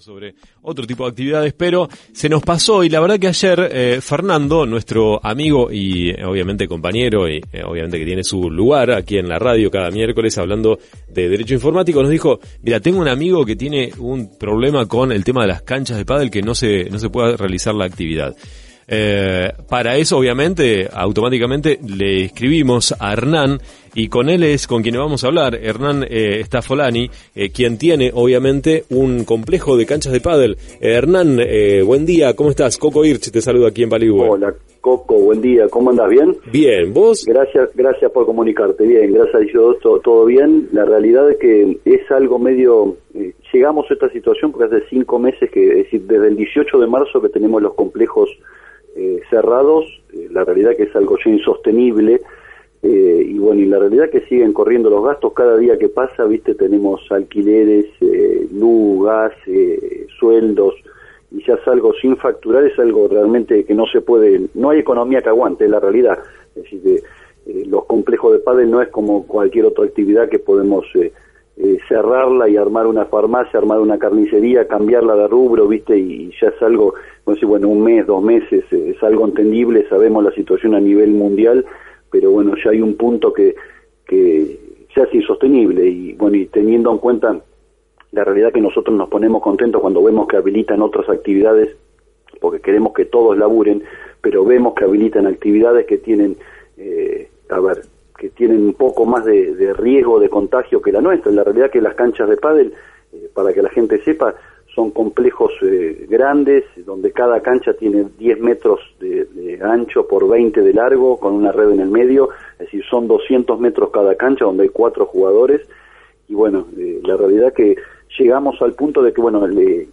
sobre otro tipo de actividades, pero se nos pasó y la verdad que ayer eh, Fernando, nuestro amigo y eh, obviamente compañero y eh, obviamente que tiene su lugar aquí en la radio cada miércoles hablando de derecho informático, nos dijo, mira, tengo un amigo que tiene un problema con el tema de las canchas de pádel que no se, no se puede realizar la actividad. Eh, para eso, obviamente, automáticamente le escribimos a Hernán y con él es con quien vamos a hablar. Hernán eh, Stafolani, eh, quien tiene, obviamente, un complejo de canchas de pádel. Eh, Hernán, eh, buen día, ¿cómo estás? Coco Irch te saluda aquí en Baligüe. Hola, Coco, buen día, ¿cómo andas? ¿Bien? Bien, ¿vos? Gracias, gracias por comunicarte. Bien, gracias a Dios, todo, todo bien. La realidad es que es algo medio... llegamos a esta situación porque hace cinco meses que, es decir, desde el 18 de marzo que tenemos los complejos eh, cerrados, eh, la realidad que es algo ya insostenible, eh, y bueno, y la realidad que siguen corriendo los gastos, cada día que pasa, viste, tenemos alquileres, eh, luz, gas, eh, sueldos, y ya es algo sin facturar, es algo realmente que no se puede, no hay economía que aguante, es la realidad, es decir, de, los complejos de pádel no es como cualquier otra actividad que podemos eh, cerrarla y armar una farmacia, armar una carnicería, cambiarla de rubro, viste, y ya es algo, no sé, bueno, un mes, dos meses, eh, es algo entendible, sabemos la situación a nivel mundial, pero bueno, ya hay un punto que, que ya es insostenible y bueno, y teniendo en cuenta la realidad que nosotros nos ponemos contentos cuando vemos que habilitan otras actividades, porque queremos que todos laburen, pero vemos que habilitan actividades que tienen, eh, a ver, que tienen un poco más de, de riesgo de contagio que la nuestra. La realidad que las canchas de pádel, eh, para que la gente sepa, son complejos eh, grandes, donde cada cancha tiene 10 metros de, de, ancho por 20 de largo, con una red en el medio, es decir, son 200 metros cada cancha, donde hay cuatro jugadores, y bueno, eh, la realidad que llegamos al punto de que, bueno, le,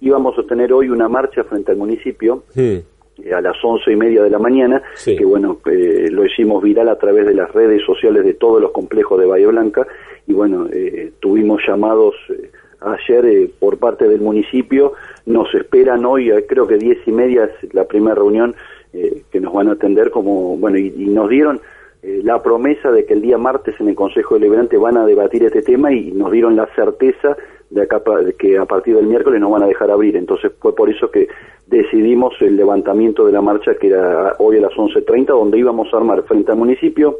íbamos a tener hoy una marcha frente al municipio, Hmm. Eh, a las once y media de la mañana, Sí. que bueno, eh, lo hicimos viral a través de las redes sociales de todos los complejos de Bahía Blanca, y bueno, eh, tuvimos llamados eh, ayer eh, por parte del municipio, nos esperan hoy, eh, creo que diez y media es la primera reunión eh, que nos van a atender como, bueno, y, y nos dieron eh, la promesa de que el día martes en el Consejo Deliberante van a debatir este tema y nos dieron la certeza de, acá, que a partir del miércoles nos van a dejar abrir. Entonces fue por eso que decidimos el levantamiento de la marcha que era hoy a las 11.30, donde íbamos a armar frente al municipio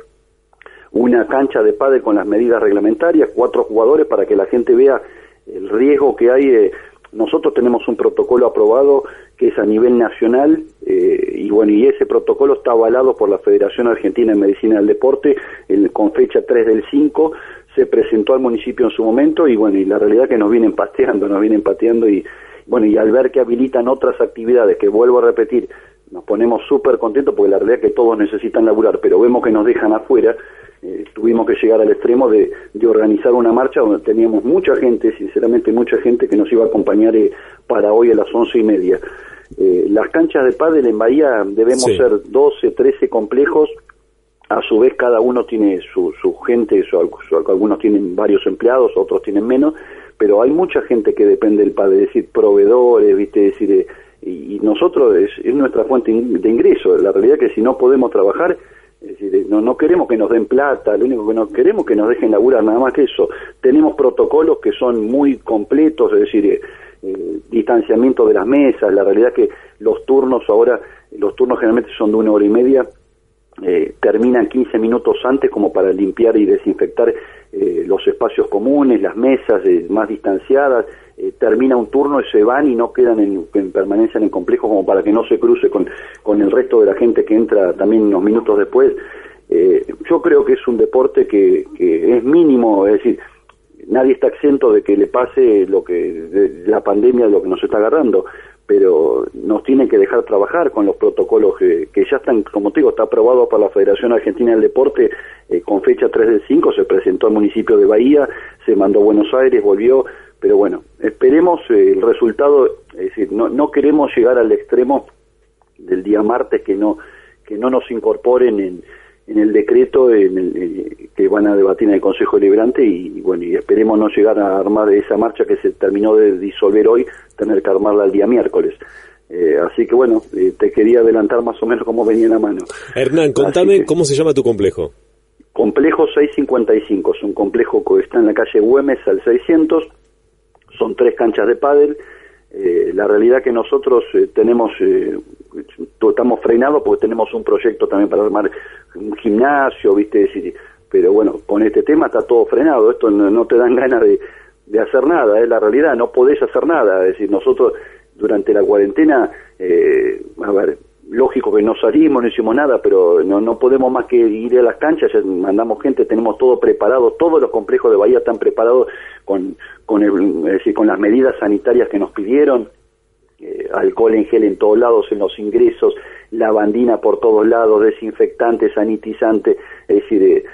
una cancha de pádel con las medidas reglamentarias, cuatro jugadores para que la gente vea el riesgo que hay. nosotros tenemos un protocolo aprobado que es a nivel nacional eh, y bueno, y ese protocolo está avalado por la Federación Argentina de Medicina del Deporte el- con fecha 3 del 5, se presentó al municipio en su momento y bueno, y la realidad que nos vienen pateando, nos vienen pateando y bueno, y al ver que habilitan otras actividades, que vuelvo a repetir, nos ponemos súper contentos porque la realidad es que todos necesitan laburar, pero vemos que nos dejan afuera, eh, tuvimos que llegar al extremo de, de organizar una marcha donde teníamos mucha gente, sinceramente mucha gente que nos iba a acompañar eh, para hoy a las once y media. Eh, las canchas de pádel en Bahía debemos Sí. ser 12, 13 complejos, a su vez cada uno tiene su, su gente, su- algunos tienen varios empleados, otros tienen menos, pero hay mucha gente que depende del padre, es decir, proveedores, viste, es decir, eh, y, nosotros es, es nuestra fuente de ingreso, la realidad es que si no podemos trabajar, es decir, eh, no, no queremos que nos den plata, lo único que no queremos es que nos dejen laburar, nada más que eso. Tenemos protocolos que son muy completos, es decir, eh, distanciamiento de las mesas, la realidad que los turnos ahora, los turnos generalmente son de una hora y media, eh, terminan 15 minutos antes como para limpiar y desinfectar eh, los espacios comunes, las mesas eh, más distanciadas, eh, termina un turno y se van y no quedan en, en permanencia en el complejo como para que no se cruce con, con el resto de la gente que entra también unos minutos después. Eh, yo creo que es un deporte que, que es mínimo, es decir, nadie está exento de que le pase lo que de la pandemia lo que nos está agarrando pero nos tienen que dejar trabajar con los protocolos que, que ya están, como te digo, está aprobado por la Federación Argentina del Deporte eh, con fecha 3 del 5, se presentó al municipio de Bahía, se mandó a Buenos Aires, volvió, pero bueno, esperemos eh, el resultado, es decir, no, no queremos llegar al extremo del día martes que no que no nos incorporen en, en el decreto en el, eh, que van a debatir en el Consejo Deliberante y, y bueno y esperemos no llegar a armar esa marcha que se terminó de disolver hoy tener que armarla el día miércoles. Eh, así que bueno eh, te quería adelantar más o menos cómo venía la mano. Hernán, contame que- cómo se llama tu complejo. Complejo 655, es un complejo que está en la calle Güemes al 600, son tres canchas de pádel, Eh, la realidad que nosotros eh, tenemos, eh, estamos frenados porque tenemos un proyecto también para armar un gimnasio, ¿viste? Decir, pero bueno, con este tema está todo frenado, esto no, te dan ganas de, hacer nada, es la realidad, no podés hacer nada, es decir, nosotros durante la cuarentena, a ver, lógico que no salimos, no hicimos nada, pero no, no podemos más que ir a las canchas, ya mandamos gente, tenemos todo preparado, todos los complejos de Bahía están preparados con, con, el, con las medidas sanitarias que nos pidieron, eh, alcohol en gel en todos lados, en los ingresos, lavandina por todos lados, desinfectante, sanitizante, es decir, eh,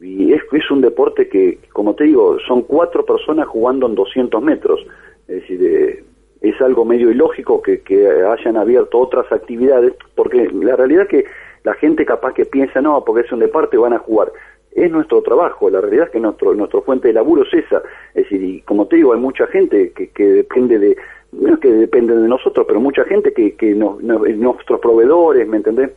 y es, un deporte que, como te digo, son cuatro personas jugando en 200 metros, es decir, eh, es algo medio ilógico que hayan abierto otras actividades, porque la realidad es que la gente capaz que piensa, no, porque es un deporte, van a jugar. Es nuestro trabajo, la realidad es que nuestro, nuestra fuente de laburo es esa. Es decir, y como te digo, hay mucha gente que, que depende de, no es que depende de nosotros, pero mucha gente que, que nuestros proveedores, ¿me entendés?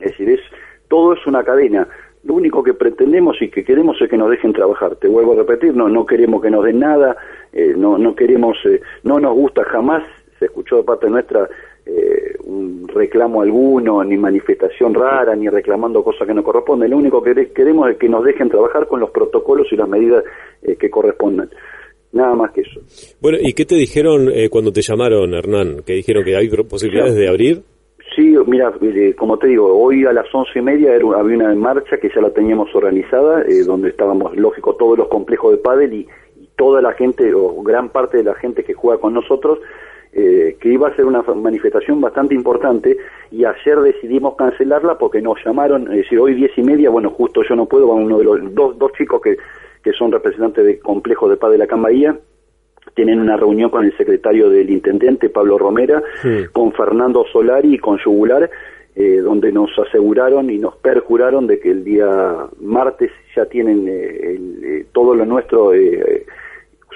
Es decir, es, todo es una cadena. Lo único que pretendemos y que queremos es que nos dejen trabajar. Te vuelvo a repetir, no, no queremos que nos den nada, eh, no, no queremos, eh, no nos gusta jamás, se escuchó de parte nuestra eh, un reclamo alguno, ni manifestación rara, ni reclamando cosas que no corresponden. Lo único que queremos es que nos dejen trabajar con los protocolos y las medidas que correspondan. Nada más que eso. Bueno, ¿y qué te dijeron cuando te llamaron, Hernán? ¿Que dijeron que hay posibilidades de abrir? Sí, mira, como te digo, hoy a las once y media había una marcha que ya la teníamos organizada, donde estábamos, lógico, todos los complejos de pádel y, toda la gente o gran parte de la gente que juega con nosotros eh, que iba a ser una manifestación bastante importante y ayer decidimos cancelarla porque nos llamaron, es decir, hoy diez y media, bueno, justo yo no puedo, van uno de los dos, dos chicos que, que son representantes del complejo de paz de la Cambaía, tienen una reunión con el secretario del intendente, Pablo Romera, con Fernando Solari y con Yugular, eh, donde nos aseguraron y nos perjuraron de que el día martes ya tienen eh, todo lo nuestro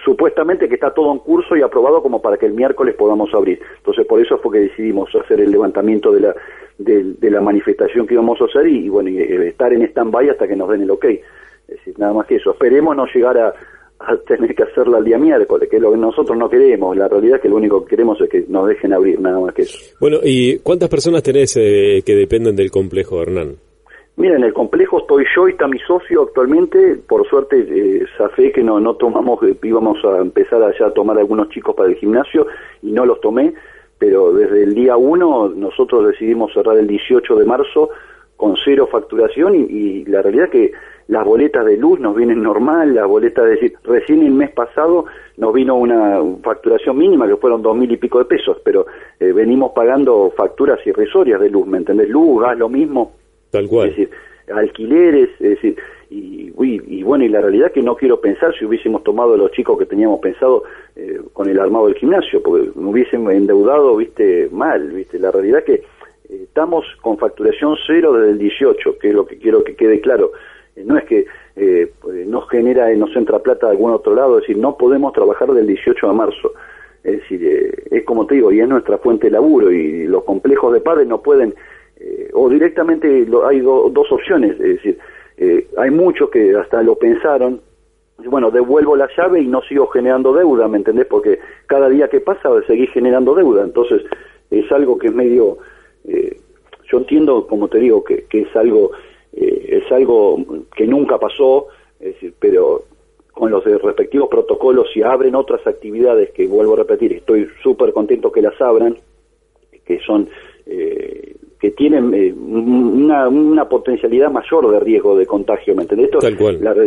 supuestamente que está todo en curso y aprobado como para que el miércoles podamos abrir. Entonces, por eso fue que decidimos hacer el levantamiento de la, de, la manifestación que íbamos a hacer y, bueno, eh, estar en stand-by hasta que nos den el ok. Es decir, nada más que eso. Esperemos no llegar a, tener que hacerla el día miércoles, que es lo que nosotros no queremos. La realidad es que lo único que queremos es que nos dejen abrir, nada más que eso. Bueno, ¿y cuántas personas tenés eh, que dependen del complejo, Hernán? Mira, en el complejo estoy yo y está mi socio actualmente. Por suerte, eh, fe que no, no tomamos, eh, íbamos a empezar allá a tomar algunos chicos para el gimnasio y no los tomé, pero desde el día 1 nosotros decidimos cerrar el 18 de marzo con cero facturación y, la realidad que las boletas de luz nos vienen normal, las boletas, es decir, recién el mes pasado nos vino una facturación mínima que fueron dos mil y pico de pesos, pero eh, venimos pagando facturas irrisorias de luz, ¿me entendés? Luz, gas, lo mismo Es decir, alquileres, es decir, y, y, bueno, y la realidad que no quiero pensar si hubiésemos tomado los chicos que teníamos pensado eh, con el armado del gimnasio, porque me hubiesen endeudado, viste, mal, viste, la realidad que eh, estamos con facturación cero desde el 18, que es lo que quiero que quede claro. Eh, no es que pues, nos genera, nos entra plata de algún otro lado, es decir, no podemos trabajar del 18 de marzo. Es decir, es como te digo, y es nuestra fuente de laburo, y los complejos de padres no pueden eh, o directamente hay dos opciones, es decir, eh, hay muchos que hasta lo pensaron, bueno, devuelvo la llave y no sigo generando deuda, ¿me entendés? Porque cada día que pasa seguís generando deuda, entonces es algo que es medio, eh, yo entiendo, como te digo, que, que es algo es algo que nunca pasó, es decir, pero con los respectivos protocolos, si abren otras actividades, que vuelvo a repetir, estoy súper contento que las abran, que son eh, que tienen eh, una, una, potencialidad mayor de riesgo de contagio, ¿me entendés?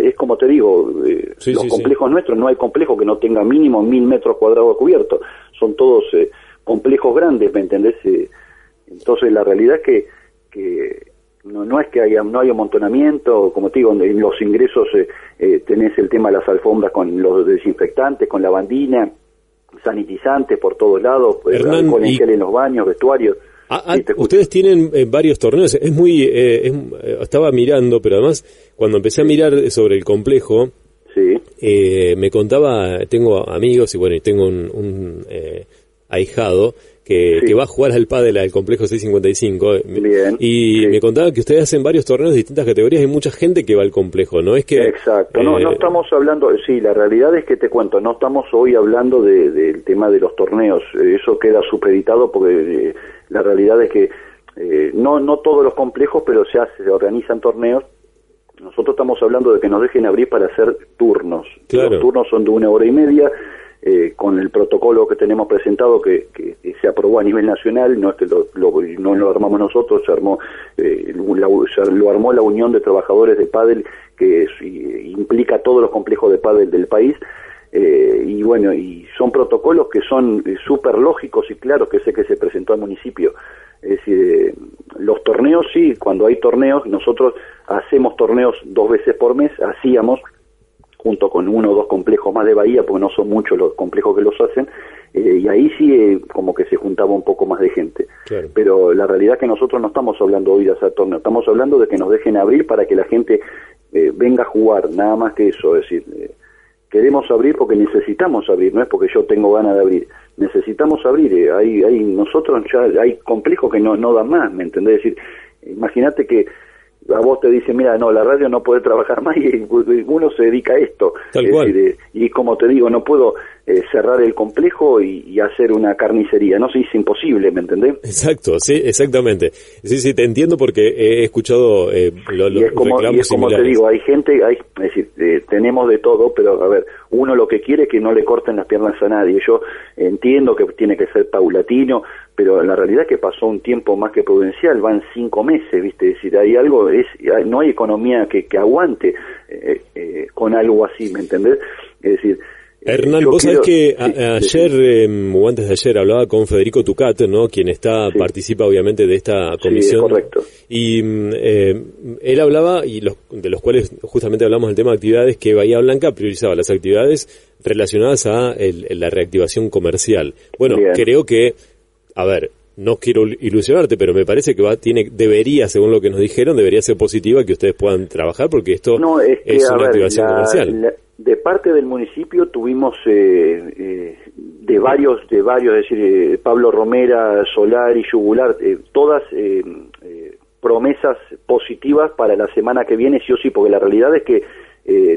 es como te digo, eh, los complejos nuestros, no hay complejo que no tenga mínimo mil metros cuadrados cubiertos, son todos eh, complejos grandes, ¿me entendés? entonces la realidad es que, que no, no es que haya, no hay amontonamiento, como te digo, en los ingresos tenés el tema de las alfombras con los desinfectantes, con la bandina, sanitizantes por todos lados, con en los baños, vestuarios. Ah, ah, ustedes tienen eh, varios torneos, es muy, eh, eh, estaba mirando, pero además cuando empecé a mirar sobre el complejo, me contaba, tengo amigos y bueno, y tengo un, ahijado que, va a jugar al pádel al complejo 655. Bien. Y me contaba que ustedes hacen varios torneos de distintas categorías, hay mucha gente que va al complejo, ¿no? Es que... Exacto, no, no eh, estamos hablando, sí, la realidad es que te cuento, no estamos hoy hablando del tema de los torneos, eso queda supeditado porque eh, la realidad es que eh, no, no todos los complejos, pero se, hace, se organizan torneos. Nosotros estamos hablando de que nos dejen abrir para hacer turnos. Los turnos son de una hora y media, eh, con el protocolo que tenemos presentado que, se aprobó a nivel nacional, no es que lo, no lo armamos nosotros, se armó, eh, lo armó la Unión de Trabajadores de Padel, que implica todos los complejos de Padel del país, eh, y bueno, y son protocolos que son súper lógicos y claros, que sé que se presentó al municipio. Es decir, los torneos sí, cuando hay torneos, nosotros hacemos torneos dos veces por mes, hacíamos, junto con uno o dos complejos más de Bahía, porque no son muchos los complejos que los hacen, eh, y ahí sí eh, como que se juntaba un poco más de gente. Pero la realidad es que nosotros no estamos hablando hoy de hacer torneos, estamos hablando de que nos dejen abrir para que la gente eh, venga a jugar, nada más que eso, es decir, queremos abrir porque necesitamos abrir, no es porque yo tengo ganas de abrir, necesitamos abrir, hay, hay, nosotros ya hay complejos que no, no dan más, ¿me entendés? Es decir, imagínate que a vos te dicen, mira, no, la radio no puede trabajar más y uno se dedica a esto. Eh, y como te digo, no puedo eh, cerrar el complejo y, hacer una carnicería, no sé, es imposible, ¿me entendés? Exacto, sí, exactamente. Sí, sí, te entiendo porque he escuchado eh, lo, y es como, y es como te digo, hay gente, hay, es decir, eh, tenemos de todo, pero a ver, uno lo que quiere es que no le corten las piernas a nadie. Yo entiendo que tiene que ser paulatino, pero la realidad es que pasó un tiempo más que prudencial, van cinco meses, ¿viste? Es decir, hay algo, es, no hay economía que, que aguante eh, eh, con algo así, ¿me entendés? Es decir, Hernán, vos sabés que ayer, em, o antes de ayer, hablaba con Federico Tucat, ¿no? Quien está, participa obviamente de esta comisión. Sí, correcto. Y mm, él hablaba, y los, de los cuales justamente hablamos del tema de actividades, que Bahía Blanca priorizaba las actividades relacionadas a la reactivación comercial. Bueno, creo que a ver, no quiero ilusionarte, pero me parece que va, tiene, debería, según lo que nos dijeron, debería ser positiva que ustedes puedan trabajar porque esto es, una activación comercial. de parte del municipio tuvimos eh, eh, de varios, de varios, es decir, eh, Pablo Romera, Solar y Yugular, todas promesas positivas para la semana que viene, sí o sí, porque la realidad es que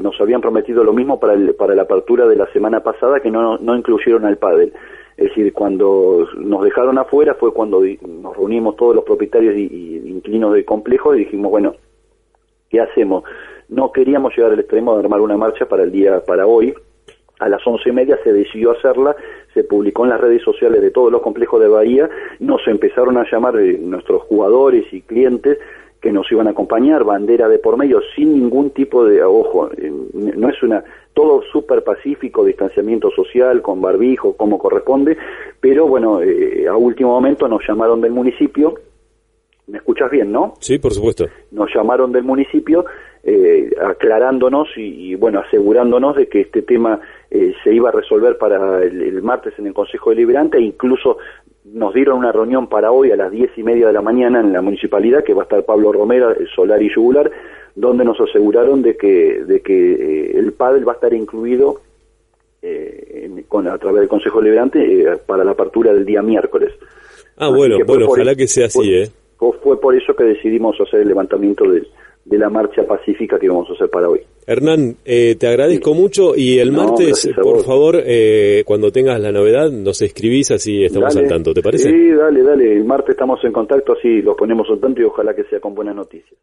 nos habían prometido lo mismo para, para la apertura de la semana pasada que no, no incluyeron al pádel. Es decir, cuando nos dejaron afuera fue cuando nos reunimos todos los propietarios y, inquilinos del complejo y dijimos, bueno, ¿qué hacemos? No queríamos llegar al extremo de armar una marcha para el día, para hoy. A las once y media se decidió hacerla, se publicó en las redes sociales de todos los complejos de Bahía, nos empezaron a llamar eh, nuestros jugadores y clientes que nos iban a acompañar, bandera de por medio, sin ningún tipo de, ojo, eh, no es una, todo súper pacífico, distanciamiento social, con barbijo, como corresponde, pero bueno, eh, a último momento nos llamaron del municipio, ¿me escuchas bien, no? Sí, por supuesto. Nos llamaron del municipio eh, aclarándonos y, bueno, asegurándonos de que este tema se iba a resolver para el, el, martes en el Consejo Deliberante e incluso nos dieron una reunión para hoy a las diez y media de la mañana en la municipalidad, que va a estar Pablo Romera, Solar y Yugular, donde nos aseguraron de que, de que eh, el pádel va a estar incluido eh, con, a través del Consejo Liberante eh, para la apertura del día miércoles. Ah, bueno, bueno, ojalá que sea así, ¿eh? Fue por eso que decidimos hacer el levantamiento de, de la marcha pacífica que vamos a hacer para hoy. Hernán, eh, te agradezco mucho y el martes, por favor, eh, cuando tengas la novedad, nos escribís así estamos al tanto, ¿te parece? Sí, dale, dale, el martes estamos en contacto, así los ponemos al tanto y ojalá que sea con buenas noticias.